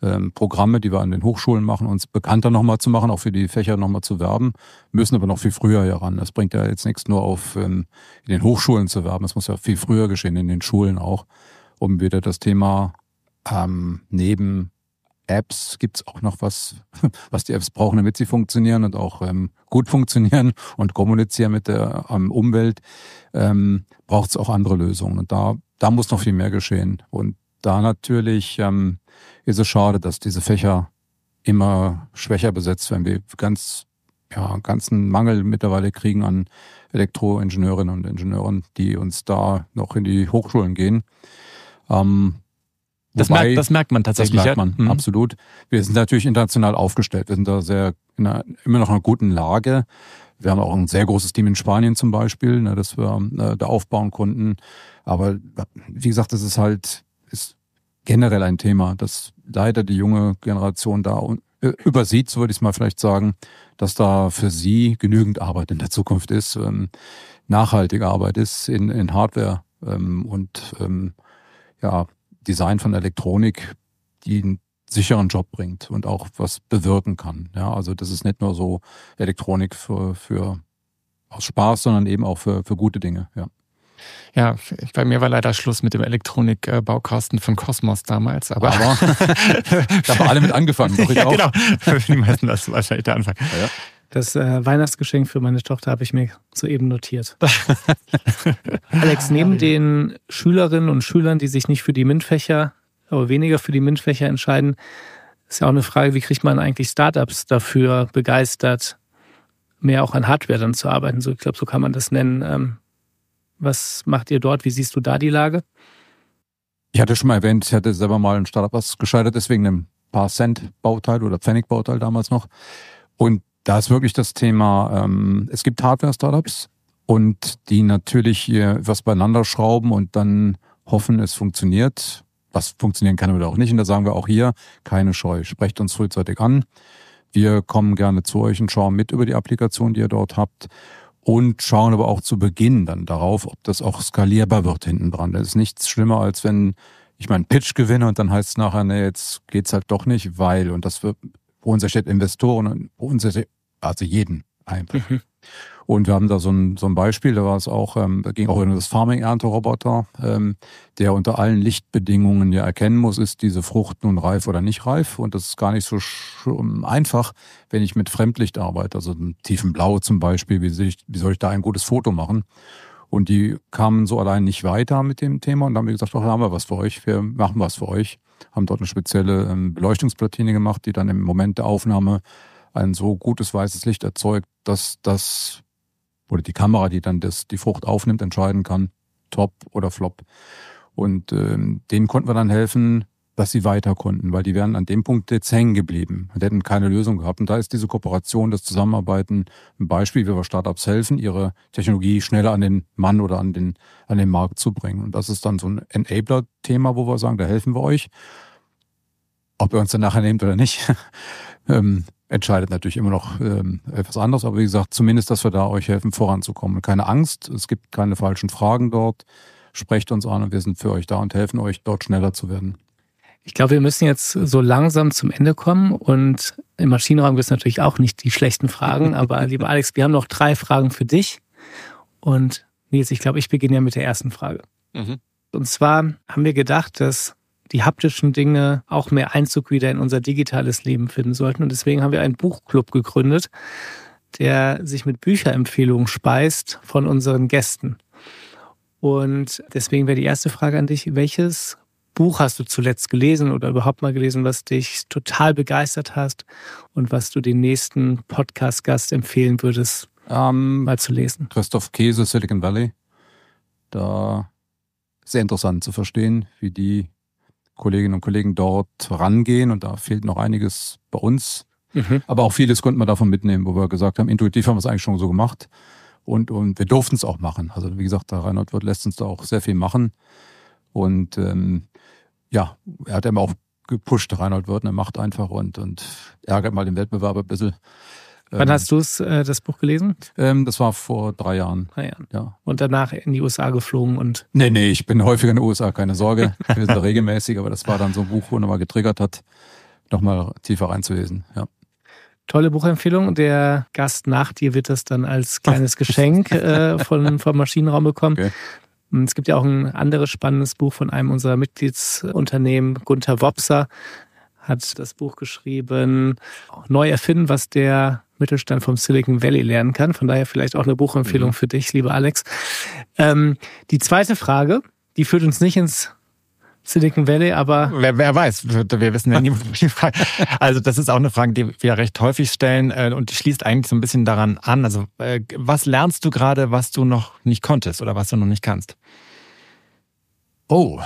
ähm, die wir an den Hochschulen machen, uns bekannter nochmal zu machen, auch für die Fächer nochmal zu werben, müssen aber noch viel früher heran. Das bringt ja jetzt nichts nur auf ähm, in den Hochschulen zu werben, das muss ja viel früher geschehen, in den Schulen auch, um wieder das Thema ähm, neben Apps gibt's auch noch was, was die Apps brauchen, damit sie funktionieren und auch ähm, gut funktionieren und kommunizieren mit der ähm, Umwelt, ähm, braucht es auch andere Lösungen. Und da, da muss noch viel mehr geschehen. Und da natürlich ähm, ist es schade, dass diese Fächer immer schwächer besetzt werden. Wir ganz, ja, ganzen Mangel mittlerweile kriegen an Elektroingenieurinnen und Ingenieuren, die uns da noch in die Hochschulen gehen. Ähm, das, wobei, merkt, das merkt man tatsächlich. Das merkt man, ja? mhm. absolut. Wir sind natürlich international aufgestellt. Wir sind da sehr in einer, immer noch in einer guten Lage. Wir haben auch ein sehr großes Team in Spanien zum Beispiel, ne, das wir äh, da aufbauen konnten. Aber wie gesagt, das ist halt ist generell ein Thema, dass leider die junge Generation da äh, übersieht, so würde ich es mal vielleicht sagen, dass da für sie genügend Arbeit in der Zukunft ist, ähm, nachhaltige Arbeit ist in, in Hardware ähm, und ähm, ja, Design von Elektronik, die sicheren Job bringt und auch was bewirken kann. Ja, also das ist nicht nur so Elektronik für, für aus Spaß, sondern eben auch für, für gute Dinge. Ja. Ja, bei mir war leider Schluss mit dem Elektronikbaukasten von Cosmos damals. Aber, aber da haben alle mit angefangen. Doch ich ja, auch. genau. Die meisten das ist wahrscheinlich der Anfang. Ja, ja. Das äh, Weihnachtsgeschenk für meine Tochter habe ich mir soeben notiert. Alex, neben den Schülerinnen und Schülern, die sich nicht für die MINT-Fächer, aber weniger für die MINT-Fächer entscheiden, ist ja auch eine Frage, wie kriegt man eigentlich Startups dafür begeistert, mehr auch an Hardware dann zu arbeiten? So, ich glaube, so kann man das nennen. Ähm, was macht ihr dort? Wie siehst du da die Lage? Ich hatte schon mal erwähnt, ich hatte selber mal ein Startup, was gescheitert ist wegen einem paar Cent Bauteil oder Pfennig Bauteil damals noch. Und da ist wirklich das Thema, ähm, es gibt Hardware-Startups und die natürlich hier was beieinander schrauben und dann hoffen, es funktioniert. Was funktionieren kann oder auch nicht. Und da sagen wir auch hier, keine Scheu, sprecht uns frühzeitig an. Wir kommen gerne zu euch und schauen mit über die Applikation, die ihr dort habt und schauen aber auch zu Beginn dann darauf, ob das auch skalierbar wird hinten dran. Das ist nichts schlimmer, als wenn ich meinen Pitch gewinne und dann heißt es nachher, nee, jetzt geht's halt doch nicht, weil, und das wird, bei uns steht Investoren und bei uns also jeden einfach. Mhm. Und wir haben da so ein, so ein Beispiel, da war es auch, ähm, da ging auch um das Farming-Ernteroboter, ähm, der unter allen Lichtbedingungen ja erkennen muss, ist diese Frucht nun reif oder nicht reif. Und das ist gar nicht so einfach, wenn ich mit Fremdlicht arbeite, also einem tiefen Blau zum Beispiel, wie soll, ich, wie soll ich da ein gutes Foto machen? Und die kamen so allein nicht weiter mit dem Thema und haben wir gesagt, doch, haben wir was für euch, wir machen was für euch. Haben dort eine spezielle ähm, Beleuchtungsplatine gemacht, die dann im Moment der Aufnahme ein so gutes weißes Licht erzeugt, dass das oder die Kamera, die dann das, die Frucht aufnimmt, entscheiden kann, top oder flop. Und ähm, denen konnten wir dann helfen, dass sie weiter konnten, weil die wären an dem Punkt jetzt hängen geblieben und hätten keine Lösung gehabt. Und da ist diese Kooperation, das Zusammenarbeiten ein Beispiel, wie wir Startups helfen, ihre Technologie schneller an den Mann oder an den, an den Markt zu bringen. Und das ist dann so ein Enabler-Thema, wo wir sagen, da helfen wir euch. Ob ihr uns dann nachher nehmt oder nicht, ähm, entscheidet natürlich immer noch ähm, etwas anderes. Aber wie gesagt, zumindest, dass wir da euch helfen, voranzukommen. Keine Angst, es gibt keine falschen Fragen dort. Sprecht uns an und wir sind für euch da und helfen euch, dort schneller zu werden. Ich glaube, wir müssen jetzt so langsam zum Ende kommen und im Maschinenraum gibt es natürlich auch nicht die schlechten Fragen. Aber lieber Alex, wir haben noch drei Fragen für dich. Und Nils, ich glaube, ich beginne ja mit der ersten Frage. Mhm. Und zwar haben wir gedacht, dass die haptischen Dinge auch mehr Einzug wieder in unser digitales Leben finden sollten. Und deswegen haben wir einen Buchclub gegründet, der sich mit Bücherempfehlungen speist von unseren Gästen. Und deswegen wäre die erste Frage an dich, welches Buch hast du zuletzt gelesen oder überhaupt mal gelesen, was dich total begeistert hast und was du den nächsten Podcast-Gast empfehlen würdest, ähm, mal zu lesen? Christoph Käse, Silicon Valley. Da sehr interessant zu verstehen, wie die Kolleginnen und Kollegen dort rangehen und da fehlt noch einiges bei uns. Mhm. Aber auch vieles konnten wir davon mitnehmen, wo wir gesagt haben, intuitiv haben wir es eigentlich schon so gemacht. Und, und wir durften es auch machen. Also wie gesagt, der Reinhold Wirth lässt uns da auch sehr viel machen. Und ähm, ja, er hat immer auch gepusht, Reinhold Wirth, er macht einfach und, und ärgert mal den Wettbewerb ein bisschen. Wann ähm, hast du äh, das Buch gelesen? Ähm, das war vor drei Jahren. Drei Jahren. Ja. Und danach in die USA geflogen und. Nee, nee, ich bin häufiger in den USA, keine Sorge. Wir sind regelmäßig, aber das war dann so ein Buch, wo nochmal getriggert hat, nochmal tiefer reinzulesen. Ja. Tolle Buchempfehlung. Der Gast nach dir wird das dann als kleines Geschenk äh, von, vom Maschinenraum bekommen. Okay. Es gibt ja auch ein anderes spannendes Buch von einem unserer Mitgliedsunternehmen, Gunther Wopser, hat das Buch geschrieben, Neu erfinden, was der Mittelstand vom Silicon Valley lernen kann. Von daher vielleicht auch eine Buchempfehlung mhm. für dich, lieber Alex. Ähm, die zweite Frage, die führt uns nicht ins Silicon Valley, aber. Wer, wer weiß, wir wissen ja nie, die Frage. Also, das ist auch eine Frage, die wir recht häufig stellen äh, und die schließt eigentlich so ein bisschen daran an. Also, äh, was lernst du gerade, was du noch nicht konntest oder was du noch nicht kannst? Oh,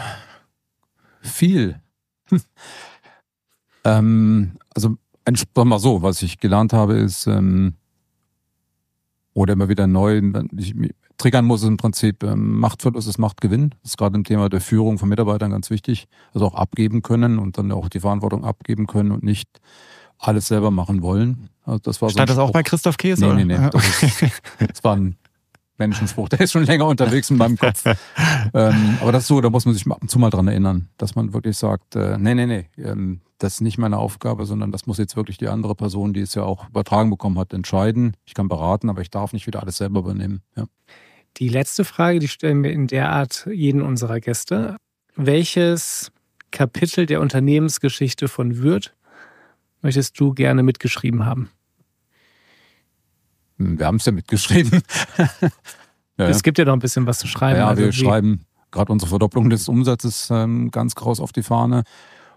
viel. ähm, also Entspann mal so, was ich gelernt habe, ist, ähm, oder immer wieder neu, ich, triggern muss im Prinzip ähm, Machtverlust ist Machtgewinn. Das ist gerade im Thema der Führung von Mitarbeitern ganz wichtig. Also auch abgeben können und dann auch die Verantwortung abgeben können und nicht alles selber machen wollen. Also das war Stand so das auch bei Christoph Käse? Nee, nee, nee. Das, ist, das war ein Menschenspruch. Der ist schon länger unterwegs in meinem Kopf. ähm, aber das ist so, da muss man sich ab und zu mal dran erinnern, dass man wirklich sagt, äh, nee, nee, nee, ähm, das ist nicht meine Aufgabe, sondern das muss jetzt wirklich die andere Person, die es ja auch übertragen bekommen hat, entscheiden. Ich kann beraten, aber ich darf nicht wieder alles selber übernehmen. Ja. Die letzte Frage, die stellen wir in der Art jeden unserer Gäste. Welches Kapitel der Unternehmensgeschichte von Würth möchtest du gerne mitgeschrieben haben? Hm, wir haben es ja mitgeschrieben. ja, es gibt ja noch ein bisschen was zu schreiben. Ja, also wir schreiben gerade unsere Verdopplung des Umsatzes ähm, ganz groß auf die Fahne.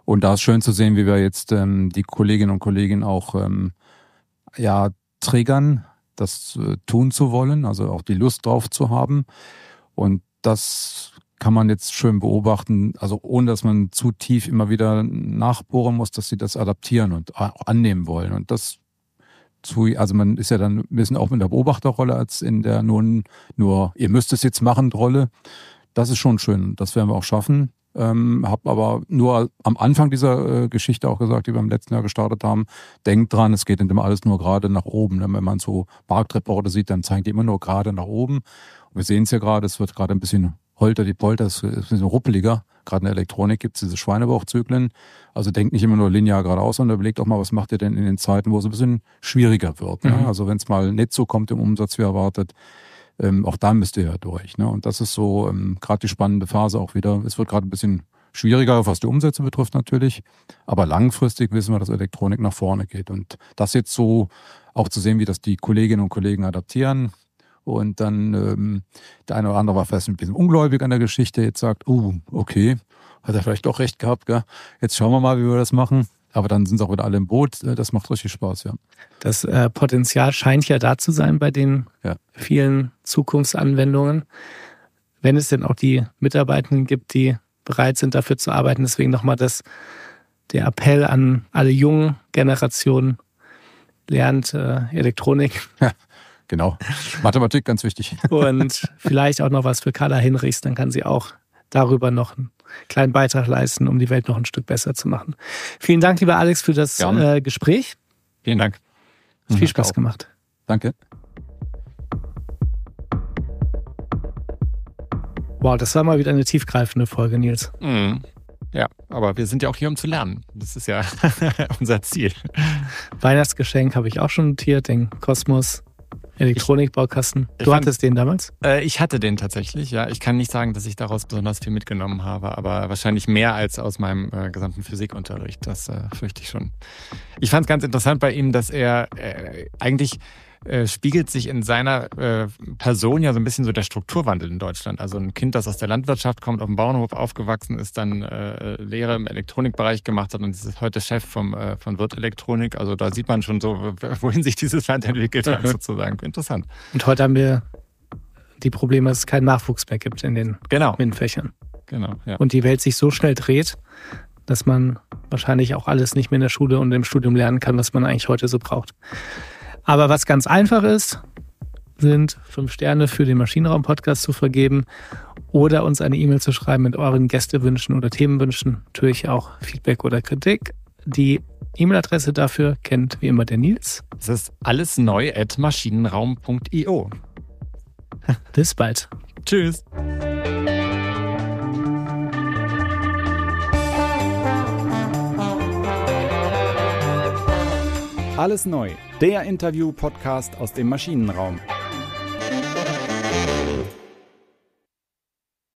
Und da ist schön zu sehen, wie wir jetzt ähm, die Kolleginnen und Kollegen auch ähm, ja, triggern, das äh, tun zu wollen, also auch die Lust drauf zu haben. Und das kann man jetzt schön beobachten, also ohne dass man zu tief immer wieder nachbohren muss, dass sie das adaptieren und auch annehmen wollen. Und das zu, also man ist ja dann ein bisschen auch mit der Beobachterrolle als in der nun nur, ihr müsst es jetzt machen Rolle. Das ist schon schön. Das werden wir auch schaffen. Ähm, habe aber nur am Anfang dieser äh, Geschichte auch gesagt, die wir im letzten Jahr gestartet haben, denkt dran, es geht immer alles nur gerade nach oben. Wenn man so Marktreporte sieht, dann zeigen die immer nur gerade nach oben. Und wir sehen es ja gerade, es wird gerade ein bisschen holter die Polter, es ist ein bisschen ruppeliger. Gerade in der Elektronik gibt es diese Schweinebauchzyklen. Also denkt nicht immer nur linear geradeaus, sondern überlegt auch mal, was macht ihr denn in den Zeiten, wo es ein bisschen schwieriger wird. Ne? Mhm. Also wenn es mal nicht so kommt im Umsatz wie erwartet, ähm, auch da müsst ihr ja durch. Ne? Und das ist so ähm, gerade die spannende Phase auch wieder. Es wird gerade ein bisschen schwieriger, was die Umsätze betrifft natürlich. Aber langfristig wissen wir, dass Elektronik nach vorne geht. Und das jetzt so auch zu sehen, wie das die Kolleginnen und Kollegen adaptieren, und dann ähm, der eine oder andere war vielleicht ein bisschen ungläubig an der Geschichte, jetzt sagt, oh, okay, hat er vielleicht doch recht gehabt, gell? Jetzt schauen wir mal, wie wir das machen. Aber dann sind sie auch wieder alle im Boot. Äh, das macht richtig Spaß, ja. Das äh, Potenzial scheint ja da zu sein bei den ja. vielen Zukunftsanwendungen. Wenn es denn auch die Mitarbeitenden gibt, die bereit sind, dafür zu arbeiten. Deswegen nochmal das, der Appell an alle jungen Generationen, lernt äh, Elektronik. Ja. Genau. Mathematik ganz wichtig. Und vielleicht auch noch was für Carla Hinrichs, dann kann sie auch darüber noch einen kleinen Beitrag leisten, um die Welt noch ein Stück besser zu machen. Vielen Dank, lieber Alex, für das äh, Gespräch. Vielen Dank. Hat viel Spaß gemacht. Danke. Wow, das war mal wieder eine tiefgreifende Folge, Nils. Mhm. Ja, aber wir sind ja auch hier, um zu lernen. Das ist ja unser Ziel. Weihnachtsgeschenk habe ich auch schon notiert, den Kosmos Elektronikbaukasten. Du fand, hattest den damals? Äh, ich hatte den tatsächlich, ja. Ich kann nicht sagen, dass ich daraus besonders viel mitgenommen habe, aber wahrscheinlich mehr als aus meinem äh, gesamten Physikunterricht. Das äh, fürchte ich schon. Ich fand es ganz interessant bei ihm, dass er äh, eigentlich äh, spiegelt sich in seiner äh, Person ja so ein bisschen so der Strukturwandel in Deutschland. Also ein Kind, das aus der Landwirtschaft kommt, auf dem Bauernhof aufgewachsen ist, dann äh, Lehre im Elektronikbereich gemacht hat und ist heute Chef vom, äh, von Wirt Elektronik. Also da sieht man schon so, wohin sich dieses Land entwickelt hat, sozusagen. Interessant. Und heute haben wir die Probleme, dass es keinen Nachwuchs mehr gibt in den genau. MINT-Fächern. Genau, ja. Und die Welt sich so schnell dreht, dass man wahrscheinlich auch alles nicht mehr in der Schule und im Studium lernen kann, was man eigentlich heute so braucht. Aber was ganz einfach ist, sind, fünf Sterne für den Maschinenraum-Podcast zu vergeben oder uns eine E-Mail zu schreiben mit euren Gästewünschen oder Themenwünschen. Natürlich auch Feedback oder Kritik. Die E-Mail-Adresse dafür kennt wie immer der Nils. Es ist alles neu at maschinenraum.io. Bis bald. Tschüss. Alles neu, der Interview-Podcast aus dem Maschinenraum.